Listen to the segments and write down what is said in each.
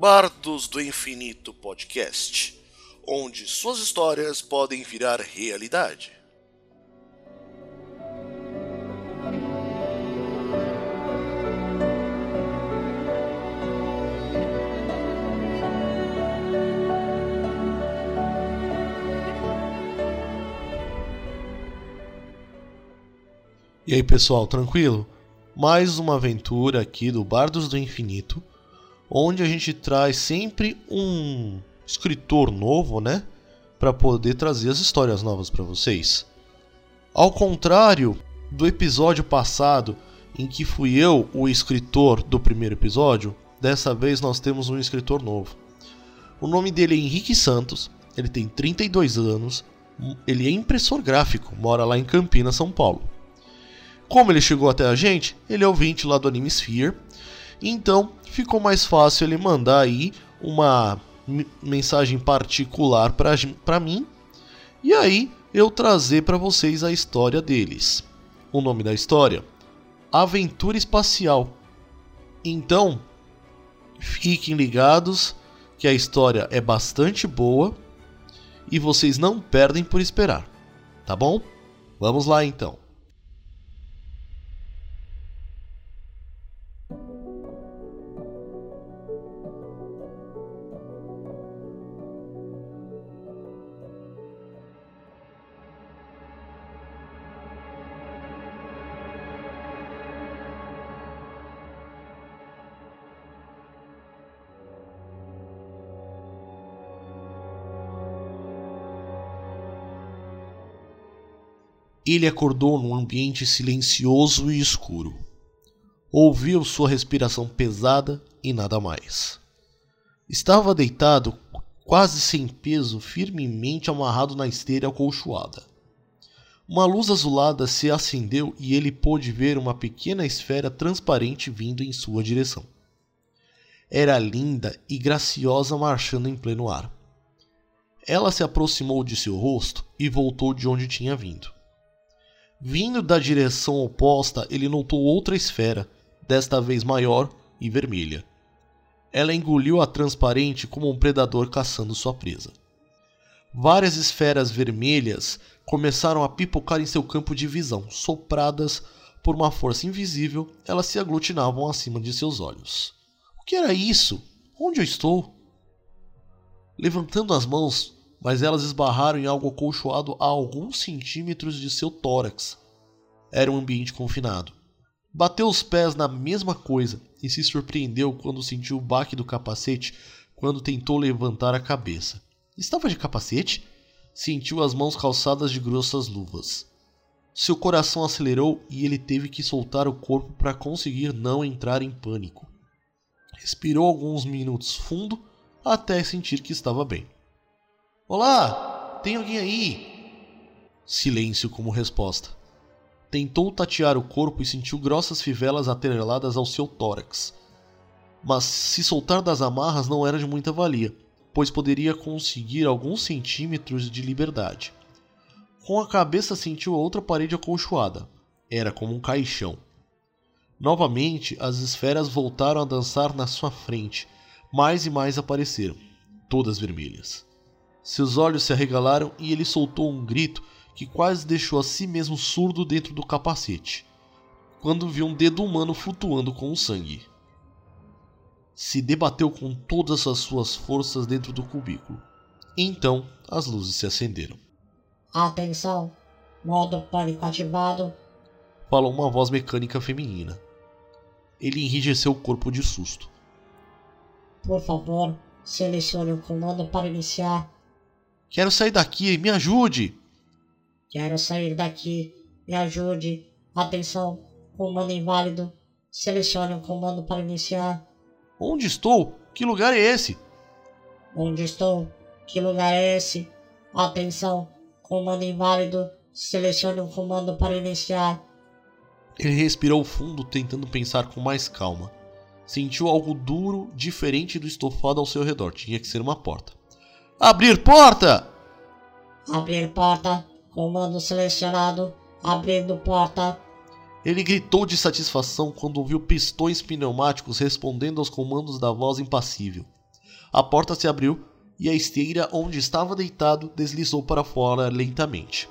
Bardos do Infinito Podcast, onde suas histórias podem virar realidade. E aí pessoal, tranquilo? Mais uma aventura aqui do Bardos do Infinito, onde a gente traz sempre um escritor novo, né? Para poder trazer as histórias novas para vocês. Ao contrário do episódio passado, em que fui eu o escritor do primeiro episódio, dessa vez nós temos um escritor novo. O nome dele é Henrique Santos, ele tem 32 anos, ele é impressor gráfico, mora lá em Campinas, São Paulo. Como ele chegou até a gente, ele é ouvinte lá do Anime Sphere, então ficou mais fácil ele mandar aí uma mensagem particular para mim e aí eu trazer para vocês a história deles. O nome da história: Aventura Espacial. Então, fiquem ligados que a história é bastante boa e vocês não perdem por esperar, tá bom? Vamos lá então. Ele acordou num ambiente silencioso e escuro. Ouviu sua respiração pesada e nada mais. Estava deitado, quase sem peso, firmemente amarrado na esteira acolchoada. Uma luz azulada se acendeu e ele pôde ver uma pequena esfera transparente vindo em sua direção. Era linda e graciosa marchando em pleno ar. Ela se aproximou de seu rosto e voltou de onde tinha vindo. Vindo da direção oposta, ele notou outra esfera, desta vez maior e vermelha. Ela engoliu a transparente como um predador caçando sua presa. Várias esferas vermelhas começaram a pipocar em seu campo de visão, sopradas por uma força invisível, elas se aglutinavam acima de seus olhos. O que era isso? Onde eu estou? Levantando as mãos, mas elas esbarraram em algo acolchoado a alguns centímetros de seu tórax. Era um ambiente confinado. Bateu os pés na mesma coisa e se surpreendeu quando sentiu o baque do capacete quando tentou levantar a cabeça. Estava de capacete? Sentiu as mãos calçadas de grossas luvas. Seu coração acelerou e ele teve que soltar o corpo para conseguir não entrar em pânico. Respirou alguns minutos fundo até sentir que estava bem. Olá, tem alguém aí? Silêncio como resposta. Tentou tatear o corpo e sentiu grossas fivelas atreladas ao seu tórax. Mas se soltar das amarras não era de muita valia, pois poderia conseguir alguns centímetros de liberdade. Com a cabeça sentiu outra parede acolchoada. Era como um caixão. Novamente, as esferas voltaram a dançar na sua frente. Mais e mais apareceram, todas vermelhas. Seus olhos se arregalaram e ele soltou um grito que quase deixou a si mesmo surdo dentro do capacete, quando viu um dedo humano flutuando com o sangue. Se debateu com todas as suas forças dentro do cubículo. Então as luzes se acenderam. Atenção! Modo pânico ativado. Falou uma voz mecânica feminina. Ele enrijeceu o corpo de susto. Por favor, selecione o comando para iniciar Quero sair daqui, me ajude! Quero sair daqui, me ajude. Atenção, comando inválido. Selecione um comando para iniciar. Onde estou? Que lugar é esse? Onde estou? Que lugar é esse? Atenção, comando inválido. Selecione um comando para iniciar. Ele respirou fundo, tentando pensar com mais calma. Sentiu algo duro, diferente do estofado ao seu redor. Tinha que ser uma porta. Abrir porta! Abrir porta. Comando selecionado. Abrindo porta. Ele gritou de satisfação quando ouviu pistões pneumáticos respondendo aos comandos da voz impassível. A porta se abriu e a esteira onde estava deitado deslizou para fora lentamente.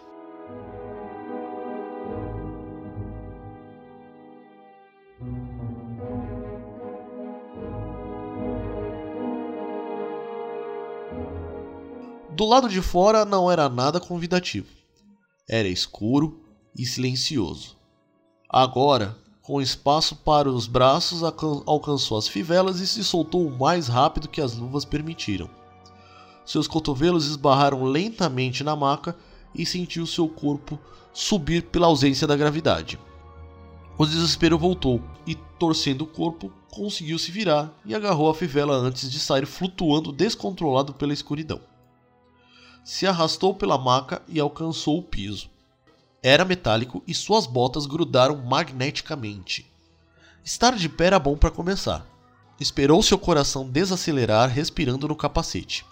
Do lado de fora não era nada convidativo. Era escuro e silencioso. Agora, com espaço para os braços, alcançou as fivelas e se soltou o mais rápido que as luvas permitiram. Seus cotovelos esbarraram lentamente na maca e sentiu seu corpo subir pela ausência da gravidade. O desespero voltou e, torcendo o corpo, conseguiu se virar e agarrou a fivela antes de sair flutuando descontrolado pela escuridão se arrastou pela maca e alcançou o piso. Era metálico e suas botas grudaram magneticamente. Estar de pé era bom para começar. Esperou seu coração desacelerar respirando no capacete.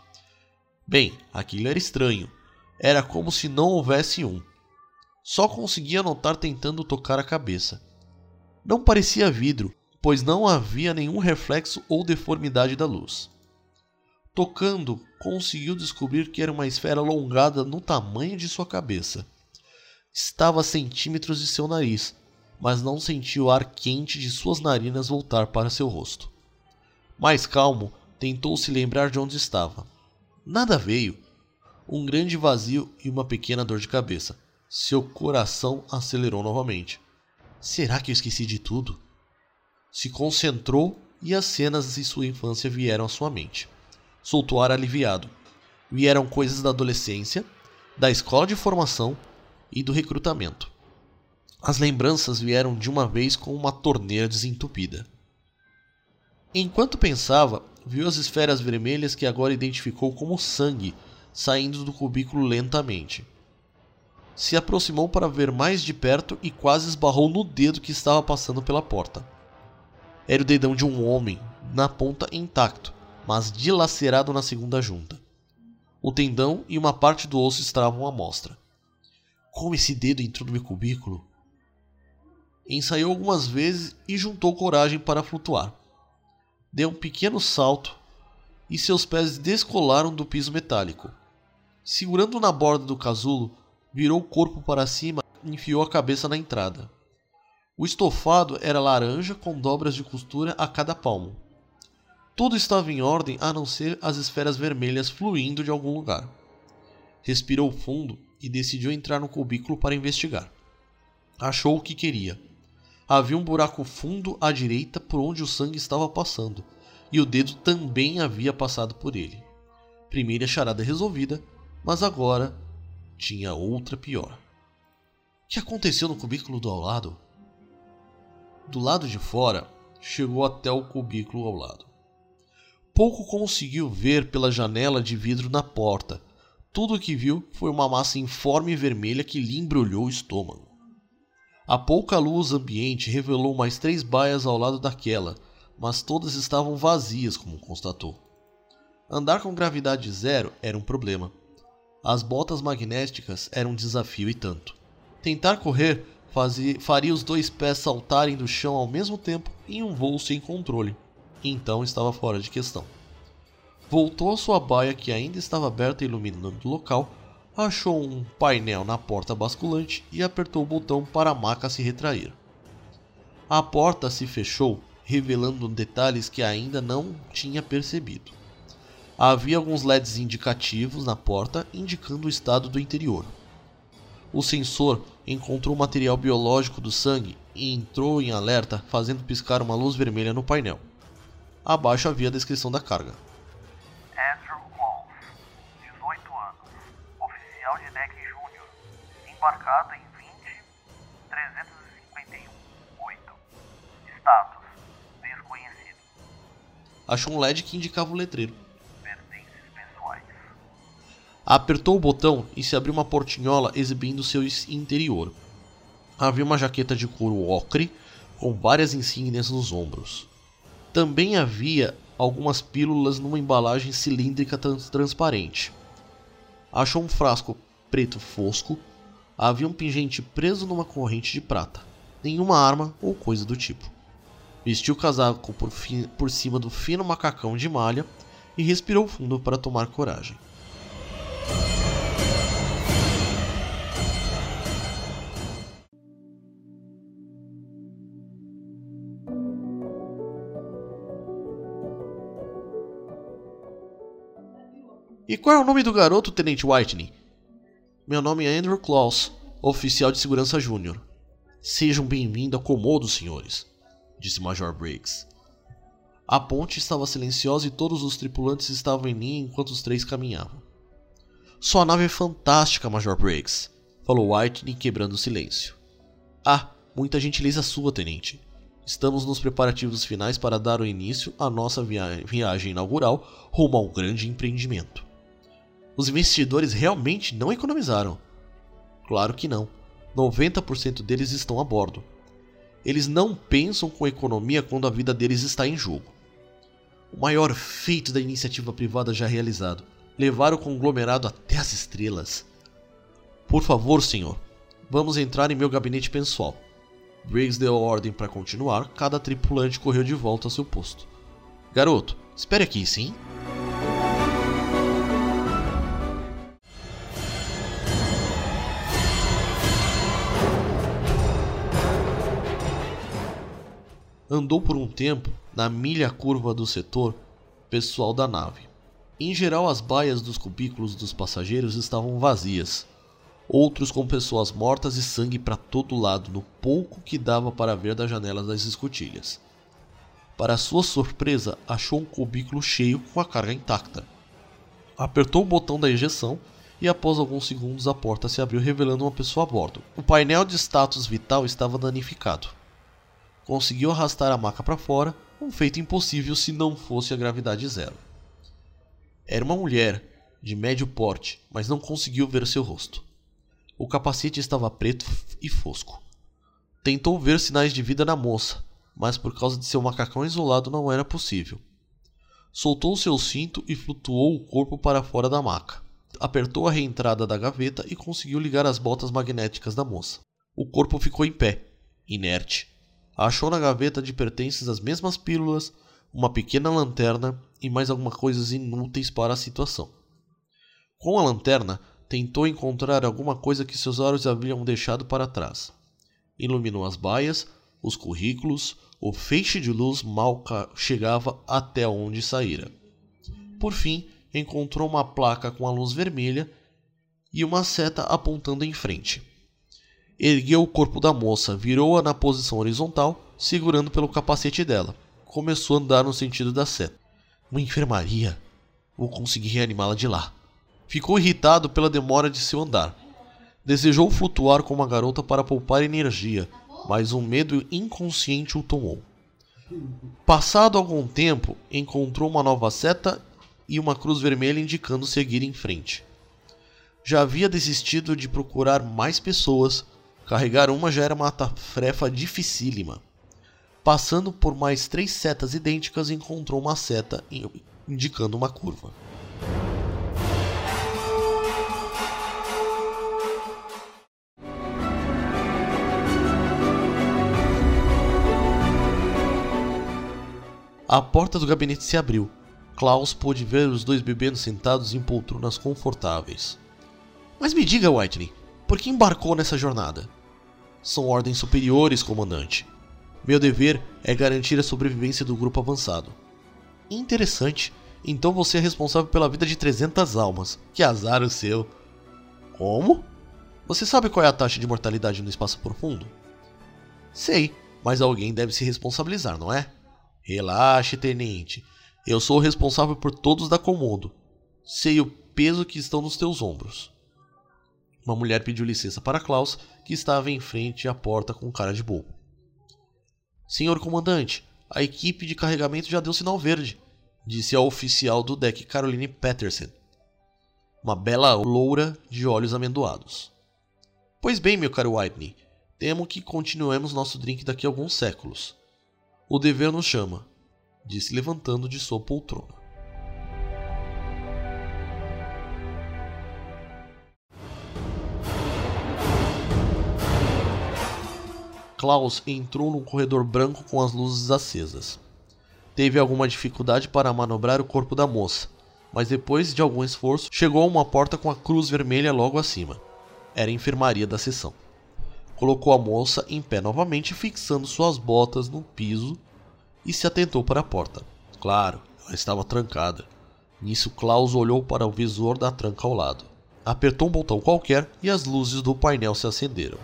Bem, aquilo era estranho. Era como se não houvesse um. Só conseguia notar tentando tocar a cabeça. Não parecia vidro, pois não havia nenhum reflexo ou deformidade da luz. Tocando, conseguiu descobrir que era uma esfera alongada no tamanho de sua cabeça. Estava a centímetros de seu nariz, mas não sentiu o ar quente de suas narinas voltar para seu rosto. Mais calmo, tentou se lembrar de onde estava. Nada veio. Um grande vazio e uma pequena dor de cabeça. Seu coração acelerou novamente. Será que eu esqueci de tudo? Se concentrou e as cenas de sua infância vieram à sua mente soltou ar aliviado. Vieram coisas da adolescência, da escola de formação e do recrutamento. As lembranças vieram de uma vez com uma torneira desentupida. Enquanto pensava, viu as esferas vermelhas que agora identificou como sangue saindo do cubículo lentamente. Se aproximou para ver mais de perto e quase esbarrou no dedo que estava passando pela porta. Era o dedão de um homem, na ponta intacto, mas dilacerado na segunda junta. O tendão e uma parte do osso estavam à mostra. Como esse dedo entrou no meu cubículo? Ensaiou algumas vezes e juntou coragem para flutuar. Deu um pequeno salto e seus pés descolaram do piso metálico. Segurando na borda do casulo, virou o corpo para cima e enfiou a cabeça na entrada. O estofado era laranja com dobras de costura a cada palmo. Tudo estava em ordem a não ser as esferas vermelhas fluindo de algum lugar. Respirou fundo e decidiu entrar no cubículo para investigar. Achou o que queria. Havia um buraco fundo à direita por onde o sangue estava passando, e o dedo também havia passado por ele. Primeira charada resolvida, mas agora tinha outra pior. O que aconteceu no cubículo do ao lado? Do lado de fora, chegou até o cubículo ao lado. Pouco conseguiu ver pela janela de vidro na porta. Tudo o que viu foi uma massa informe vermelha que lhe embrulhou o estômago. A pouca luz ambiente revelou mais três baias ao lado daquela, mas todas estavam vazias, como constatou. Andar com gravidade zero era um problema. As botas magnéticas eram um desafio e tanto. Tentar correr fazia, faria os dois pés saltarem do chão ao mesmo tempo em um voo sem controle então estava fora de questão. Voltou à sua baia que ainda estava aberta iluminando o local, achou um painel na porta basculante e apertou o botão para a maca se retrair. A porta se fechou, revelando detalhes que ainda não tinha percebido. Havia alguns LEDs indicativos na porta indicando o estado do interior. O sensor encontrou material biológico do sangue e entrou em alerta, fazendo piscar uma luz vermelha no painel. Abaixo havia a descrição da carga. Andrew Wolf, 18 anos, oficial de deck júnior, embarcado em 20 351 8. Status: desconhecido. Achou um LED que indicava o letreiro. Pertences pessoais. Apertou o botão e se abriu uma portinhola exibindo seu interior. Havia uma jaqueta de couro ocre com várias insígnias nos ombros. Também havia algumas pílulas numa embalagem cilíndrica trans transparente. Achou um frasco preto fosco. Havia um pingente preso numa corrente de prata. Nenhuma arma ou coisa do tipo. Vestiu o casaco por, por cima do fino macacão de malha e respirou fundo para tomar coragem. E qual é o nome do garoto, Tenente Whitney? Meu nome é Andrew Claus, oficial de segurança júnior. Sejam bem-vindos ao Comodo, senhores, disse Major Briggs. A ponte estava silenciosa e todos os tripulantes estavam em linha enquanto os três caminhavam. Sua nave é fantástica, Major Briggs, falou Whitney quebrando o silêncio. Ah, muita gentileza sua, tenente. Estamos nos preparativos finais para dar o início à nossa via viagem inaugural rumo a um grande empreendimento. Os investidores realmente não economizaram. Claro que não. 90% deles estão a bordo. Eles não pensam com economia quando a vida deles está em jogo. O maior feito da iniciativa privada já realizado: levar o conglomerado até as estrelas. Por favor, senhor, vamos entrar em meu gabinete pessoal. Briggs deu ordem para continuar, cada tripulante correu de volta ao seu posto. Garoto, espere aqui, sim? Andou por um tempo na milha curva do setor pessoal da nave. Em geral, as baias dos cubículos dos passageiros estavam vazias, outros com pessoas mortas e sangue para todo lado no pouco que dava para ver das janelas das escotilhas. Para sua surpresa, achou um cubículo cheio com a carga intacta. Apertou o botão da ejeção e após alguns segundos a porta se abriu revelando uma pessoa a bordo. O painel de status vital estava danificado conseguiu arrastar a maca para fora, um feito impossível se não fosse a gravidade zero. Era uma mulher, de médio porte, mas não conseguiu ver seu rosto. O capacete estava preto e fosco. Tentou ver sinais de vida na moça, mas por causa de seu macacão isolado não era possível. Soltou seu cinto e flutuou o corpo para fora da maca. Apertou a reentrada da gaveta e conseguiu ligar as botas magnéticas da moça. O corpo ficou em pé, inerte, achou na gaveta de pertences as mesmas pílulas, uma pequena lanterna e mais algumas coisas inúteis para a situação. Com a lanterna, tentou encontrar alguma coisa que seus olhos haviam deixado para trás. Iluminou as baias, os currículos, o feixe de luz mal chegava até onde saíra. Por fim, encontrou uma placa com a luz vermelha e uma seta apontando em frente. Ergueu o corpo da moça, virou-a na posição horizontal, segurando pelo capacete dela. Começou a andar no sentido da seta. Uma enfermaria. Vou conseguir reanimá-la de lá. Ficou irritado pela demora de seu andar. Desejou flutuar com uma garota para poupar energia, mas um medo inconsciente o tomou. Passado algum tempo, encontrou uma nova seta e uma cruz vermelha indicando seguir em frente. Já havia desistido de procurar mais pessoas Carregar uma já era uma tarefa dificílima. Passando por mais três setas idênticas, encontrou uma seta indicando uma curva. A porta do gabinete se abriu. Klaus pôde ver os dois bebendo sentados em poltronas confortáveis. Mas me diga, Whitney, por que embarcou nessa jornada? São ordens superiores, comandante. Meu dever é garantir a sobrevivência do grupo avançado. Interessante. Então você é responsável pela vida de 300 almas. Que azar o seu. Como? Você sabe qual é a taxa de mortalidade no espaço profundo? Sei, mas alguém deve se responsabilizar, não é? Relaxe, tenente. Eu sou o responsável por todos da Comodo. Sei o peso que estão nos teus ombros. Uma mulher pediu licença para Klaus, que estava em frente à porta com cara de bobo. Senhor comandante, a equipe de carregamento já deu sinal verde, disse a oficial do deck Caroline Patterson, uma bela loura de olhos amendoados. Pois bem, meu caro Whitney, temo que continuemos nosso drink daqui a alguns séculos. O dever nos chama, disse levantando de sua poltrona. Klaus entrou num corredor branco com as luzes acesas. Teve alguma dificuldade para manobrar o corpo da moça, mas depois de algum esforço, chegou a uma porta com a cruz vermelha logo acima. Era a enfermaria da sessão. Colocou a moça em pé novamente, fixando suas botas no piso e se atentou para a porta. Claro, ela estava trancada. Nisso, Klaus olhou para o visor da tranca ao lado. Apertou um botão qualquer e as luzes do painel se acenderam.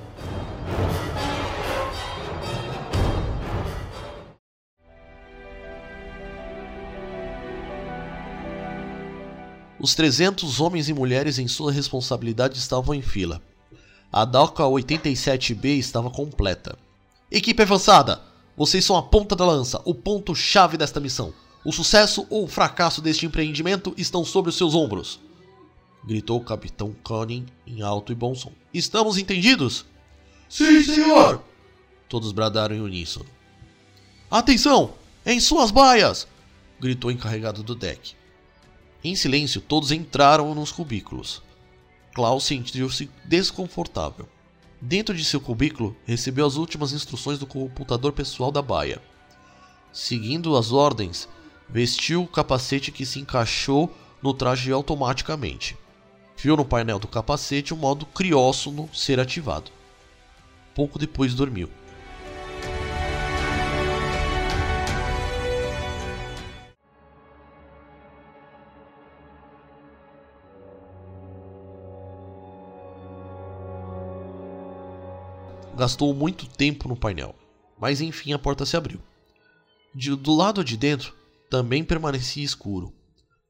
Os 300 homens e mulheres em sua responsabilidade estavam em fila. A DOCA 87B estava completa. Equipe avançada! Vocês são a ponta da lança, o ponto-chave desta missão. O sucesso ou o fracasso deste empreendimento estão sobre os seus ombros. Gritou o capitão Cunning em alto e bom som. Estamos entendidos? Sim, senhor! Todos bradaram em uníssono. Atenção! Em suas baias! Gritou o encarregado do deck. Em silêncio, todos entraram nos cubículos. Klaus sentiu-se desconfortável. Dentro de seu cubículo, recebeu as últimas instruções do computador pessoal da baia. Seguindo as ordens, vestiu o capacete que se encaixou no traje automaticamente. Viu no painel do capacete o modo criósono ser ativado. Pouco depois dormiu. Gastou muito tempo no painel, mas enfim a porta se abriu. De, do lado de dentro também permanecia escuro.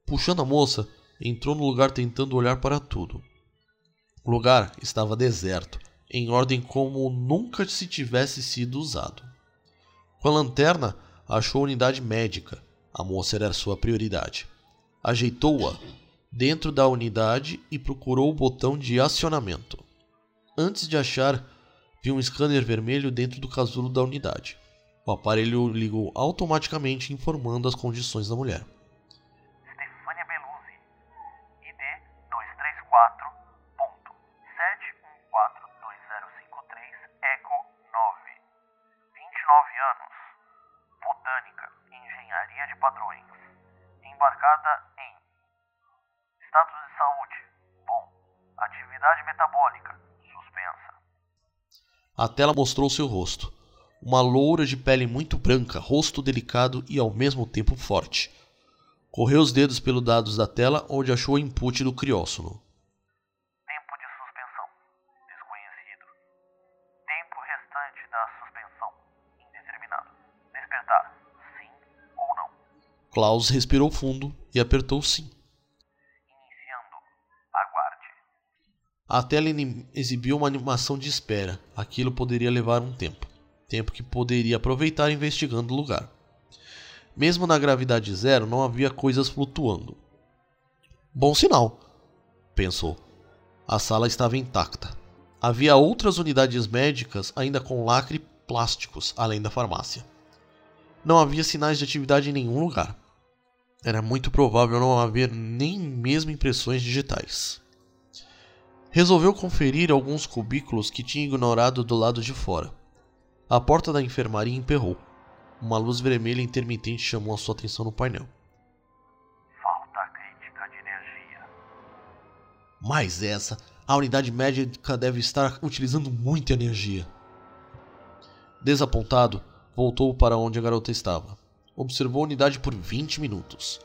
Puxando a moça, entrou no lugar tentando olhar para tudo. O lugar estava deserto, em ordem como nunca se tivesse sido usado. Com a lanterna, achou a unidade médica. A moça era sua prioridade. Ajeitou-a dentro da unidade e procurou o botão de acionamento. Antes de achar viu um scanner vermelho dentro do casulo da unidade. O aparelho ligou automaticamente informando as condições da mulher. Stefania Belusi, ID 234.7142053 ECO 9. 29 anos. Botânica, Engenharia de Padrões. Embarcada A tela mostrou seu rosto. Uma loura de pele muito branca, rosto delicado e ao mesmo tempo forte. Correu os dedos pelos dados da tela onde achou o input do criósono. Tempo de suspensão. Desconhecido. Tempo restante da suspensão. Indeterminado. Despertar. Sim ou não. Klaus respirou fundo e apertou sim. A tela exibiu uma animação de espera. Aquilo poderia levar um tempo. Tempo que poderia aproveitar investigando o lugar. Mesmo na gravidade zero, não havia coisas flutuando. Bom sinal, pensou. A sala estava intacta. Havia outras unidades médicas ainda com lacre plásticos, além da farmácia. Não havia sinais de atividade em nenhum lugar. Era muito provável não haver nem mesmo impressões digitais. Resolveu conferir alguns cubículos que tinha ignorado do lado de fora. A porta da enfermaria emperrou. Uma luz vermelha intermitente chamou a sua atenção no painel. Falta crítica de energia. Mais essa, a unidade médica deve estar utilizando muita energia. Desapontado, voltou para onde a garota estava. Observou a unidade por 20 minutos.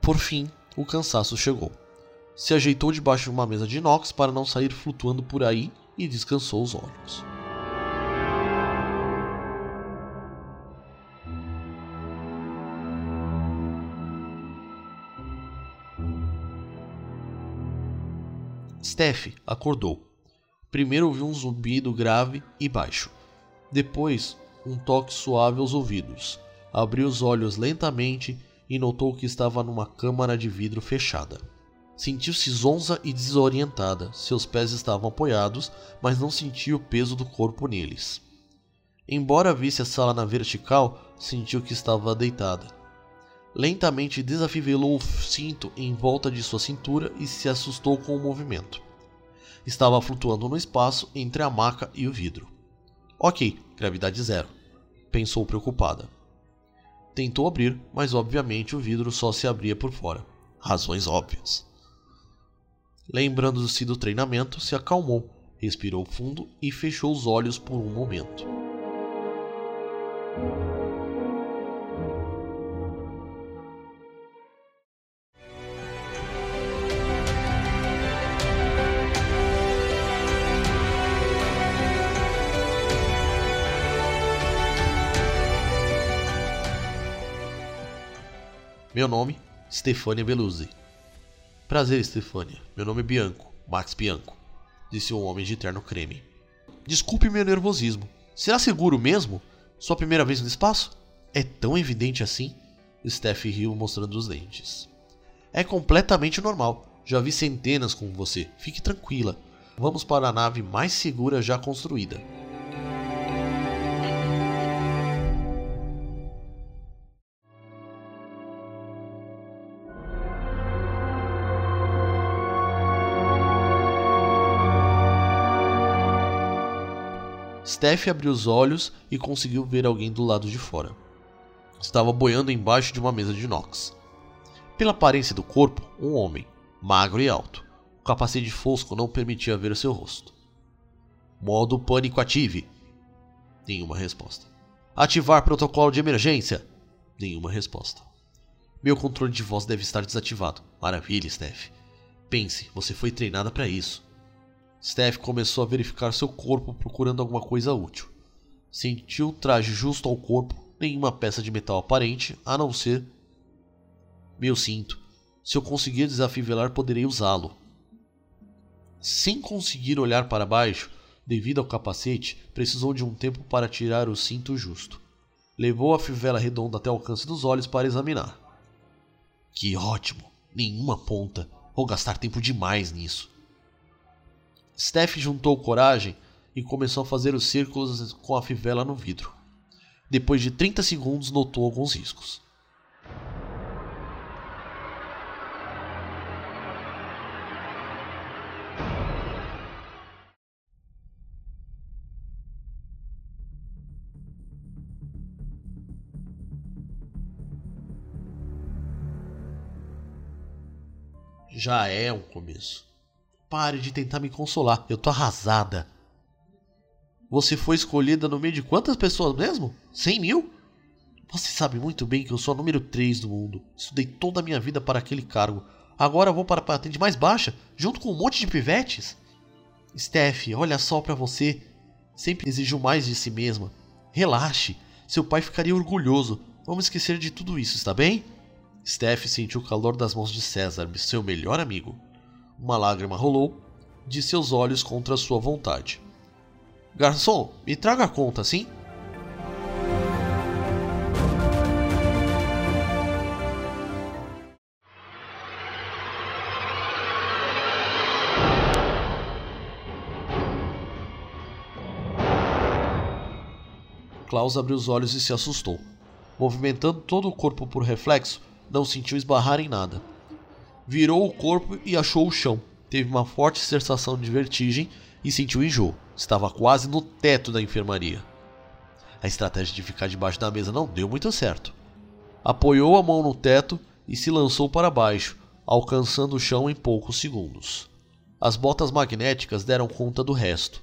Por fim, o cansaço chegou. Se ajeitou debaixo de uma mesa de inox para não sair flutuando por aí e descansou os olhos. Steph acordou. Primeiro ouviu um zumbido grave e baixo. Depois, um toque suave aos ouvidos. Abriu os olhos lentamente e notou que estava numa câmara de vidro fechada. Sentiu-se zonza e desorientada. Seus pés estavam apoiados, mas não sentia o peso do corpo neles. Embora visse a sala na vertical, sentiu que estava deitada. Lentamente desafivelou o cinto em volta de sua cintura e se assustou com o movimento. Estava flutuando no espaço entre a maca e o vidro. Ok, gravidade zero, pensou preocupada. Tentou abrir, mas obviamente o vidro só se abria por fora. Razões óbvias. Lembrando-se do treinamento, se acalmou, respirou fundo e fechou os olhos por um momento. Meu nome, Stefania Beluzzi. Prazer, Stefania. Meu nome é Bianco, Max Bianco, disse o homem de terno creme. Desculpe meu nervosismo. Será seguro mesmo? Sua primeira vez no espaço? É tão evidente assim? Steph riu mostrando os dentes. É completamente normal. Já vi centenas com você. Fique tranquila. Vamos para a nave mais segura já construída. Steph abriu os olhos e conseguiu ver alguém do lado de fora. Estava boiando embaixo de uma mesa de inox. Pela aparência do corpo, um homem, magro e alto. O capacete fosco não permitia ver seu rosto. Modo pânico ative. Nenhuma resposta. Ativar protocolo de emergência. Nenhuma resposta. Meu controle de voz deve estar desativado. Maravilha, Steph. Pense, você foi treinada para isso. Steph começou a verificar seu corpo procurando alguma coisa útil. Sentiu o traje justo ao corpo, nenhuma peça de metal aparente, a não ser. Meu cinto. Se eu conseguir desafivelar, poderei usá-lo. Sem conseguir olhar para baixo, devido ao capacete, precisou de um tempo para tirar o cinto justo. Levou a fivela redonda até o alcance dos olhos para examinar. Que ótimo! Nenhuma ponta. Vou gastar tempo demais nisso. Steph juntou coragem e começou a fazer os círculos com a fivela no vidro. Depois de 30 segundos, notou alguns riscos. Já é um começo. Pare de tentar me consolar. Eu tô arrasada. Você foi escolhida no meio de quantas pessoas mesmo? 100 mil? Você sabe muito bem que eu sou a número 3 do mundo. Estudei toda a minha vida para aquele cargo. Agora vou para a patente mais baixa, junto com um monte de pivetes? Steph, olha só para você. Sempre exigiu mais de si mesma. Relaxe. Seu pai ficaria orgulhoso. Vamos esquecer de tudo isso, está bem? Steph sentiu o calor das mãos de César, seu melhor amigo. Uma lágrima rolou de seus olhos contra sua vontade. Garçom, me traga a conta, sim? Klaus abriu os olhos e se assustou. Movimentando todo o corpo por reflexo, não sentiu esbarrar em nada virou o corpo e achou o chão. Teve uma forte sensação de vertigem e sentiu enjoo. Estava quase no teto da enfermaria. A estratégia de ficar debaixo da mesa não deu muito certo. Apoiou a mão no teto e se lançou para baixo, alcançando o chão em poucos segundos. As botas magnéticas deram conta do resto.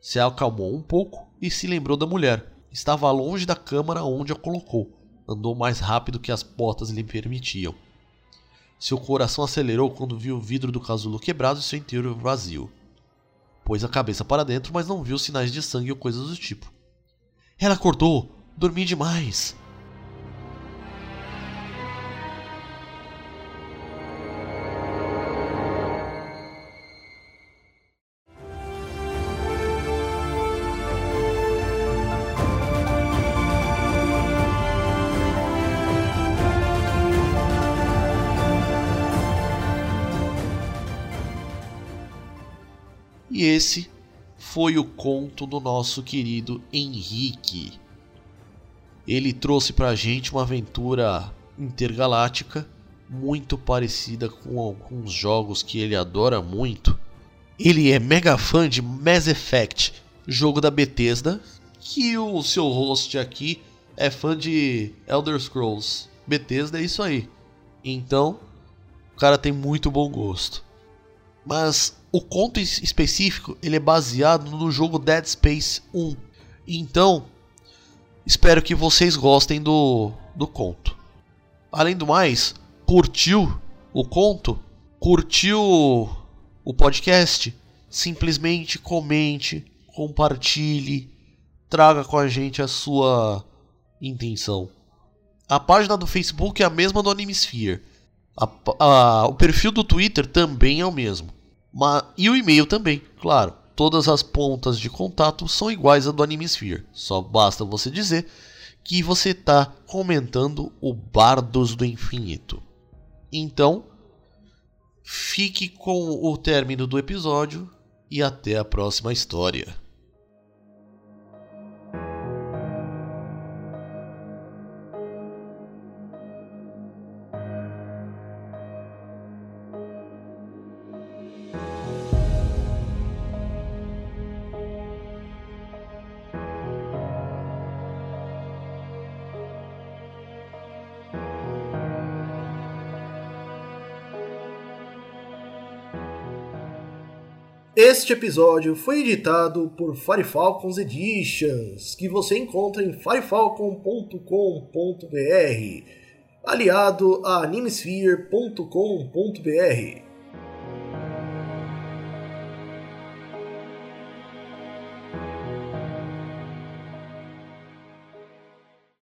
Se acalmou um pouco e se lembrou da mulher. Estava longe da câmara onde a colocou. Andou mais rápido que as botas lhe permitiam. Seu coração acelerou quando viu o vidro do casulo quebrado e seu interior vazio. Pôs a cabeça para dentro, mas não viu sinais de sangue ou coisas do tipo. Ela acordou! Dormi demais! Foi o conto do nosso querido Henrique. Ele trouxe pra gente uma aventura intergaláctica muito parecida com alguns jogos que ele adora muito. Ele é mega fã de Mass Effect, jogo da Bethesda, que o seu host aqui é fã de Elder Scrolls Bethesda, é isso aí. Então, o cara tem muito bom gosto. Mas o conto específico, ele é baseado no jogo Dead Space 1. Então, espero que vocês gostem do, do conto. Além do mais, curtiu o conto? Curtiu o podcast? Simplesmente comente, compartilhe, traga com a gente a sua intenção. A página do Facebook é a mesma do Animesphere. A, a, o perfil do Twitter também é o mesmo. E o e-mail também, claro. Todas as pontas de contato são iguais a do Animesphere. Só basta você dizer que você está comentando o Bardos do Infinito. Então, fique com o término do episódio e até a próxima história. Este episódio foi editado por Firefalcons Editions, que você encontra em firefalcon.com.br, aliado a animesphere.com.br.